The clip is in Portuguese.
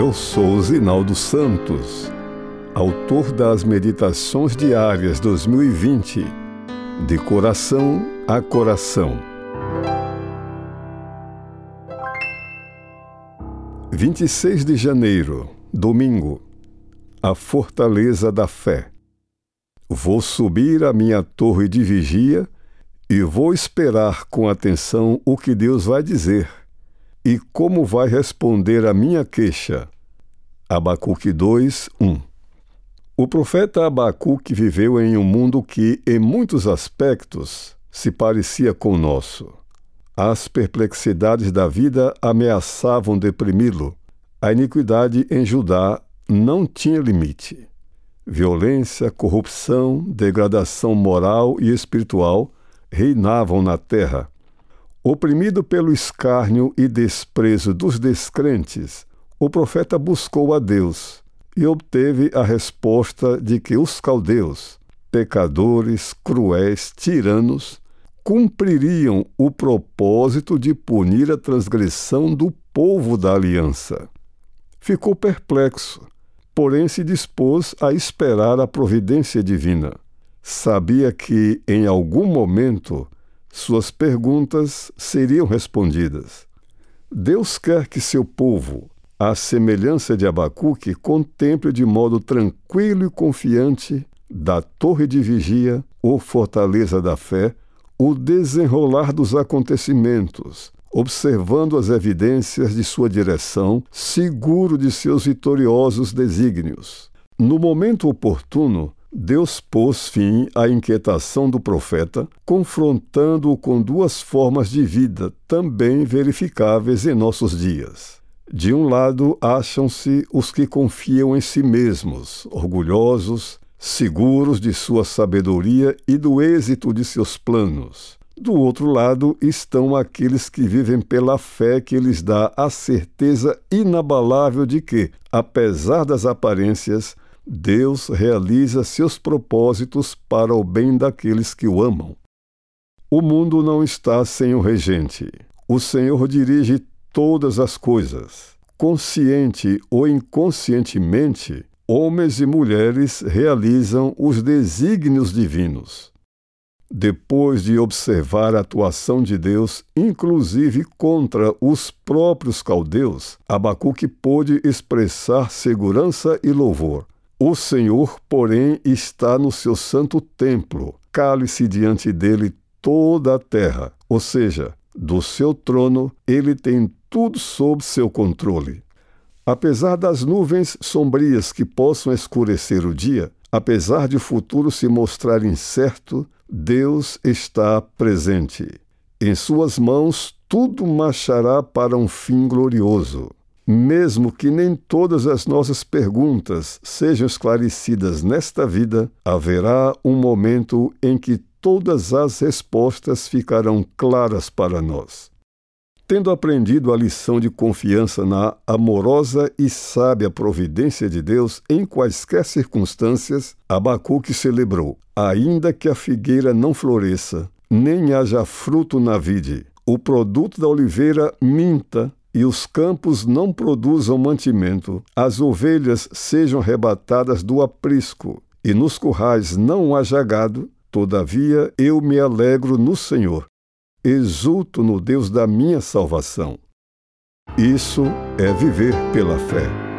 Eu sou Zinaldo Santos, autor das Meditações Diárias 2020, de coração a coração. 26 de janeiro, domingo, a fortaleza da fé. Vou subir a minha torre de vigia e vou esperar com atenção o que Deus vai dizer e como vai responder a minha queixa? Abacuque 2, 1 O profeta Abacuque viveu em um mundo que, em muitos aspectos, se parecia com o nosso. As perplexidades da vida ameaçavam deprimi-lo. A iniquidade em Judá não tinha limite. Violência, corrupção, degradação moral e espiritual reinavam na terra Oprimido pelo escárnio e desprezo dos descrentes, o profeta buscou a Deus e obteve a resposta de que os caldeus, pecadores, cruéis, tiranos, cumpririam o propósito de punir a transgressão do povo da aliança. Ficou perplexo, porém se dispôs a esperar a providência divina. Sabia que, em algum momento, suas perguntas seriam respondidas. Deus quer que seu povo, à semelhança de Abacuque, contemple de modo tranquilo e confiante da torre de vigia ou fortaleza da fé o desenrolar dos acontecimentos, observando as evidências de sua direção, seguro de seus vitoriosos desígnios. No momento oportuno, Deus pôs fim à inquietação do profeta, confrontando-o com duas formas de vida também verificáveis em nossos dias. De um lado, acham-se os que confiam em si mesmos, orgulhosos, seguros de sua sabedoria e do êxito de seus planos. Do outro lado estão aqueles que vivem pela fé que lhes dá a certeza inabalável de que, apesar das aparências, Deus realiza seus propósitos para o bem daqueles que o amam. O mundo não está sem o regente. O Senhor dirige todas as coisas. Consciente ou inconscientemente, homens e mulheres realizam os desígnios divinos. Depois de observar a atuação de Deus, inclusive contra os próprios caldeus, Abacuque pôde expressar segurança e louvor. O Senhor, porém, está no seu santo templo. Cale-se diante dele toda a terra, ou seja, do seu trono, ele tem tudo sob seu controle. Apesar das nuvens sombrias que possam escurecer o dia, apesar de o futuro se mostrar incerto, Deus está presente. Em suas mãos tudo marchará para um fim glorioso. Mesmo que nem todas as nossas perguntas sejam esclarecidas nesta vida, haverá um momento em que todas as respostas ficarão claras para nós. Tendo aprendido a lição de confiança na amorosa e sábia providência de Deus em quaisquer circunstâncias, Abacuque celebrou: Ainda que a figueira não floresça, nem haja fruto na vide, o produto da oliveira minta, e os campos não produzam mantimento, as ovelhas sejam arrebatadas do aprisco, e nos currais não haja gado, todavia eu me alegro no Senhor, exulto no Deus da minha salvação. Isso é viver pela fé.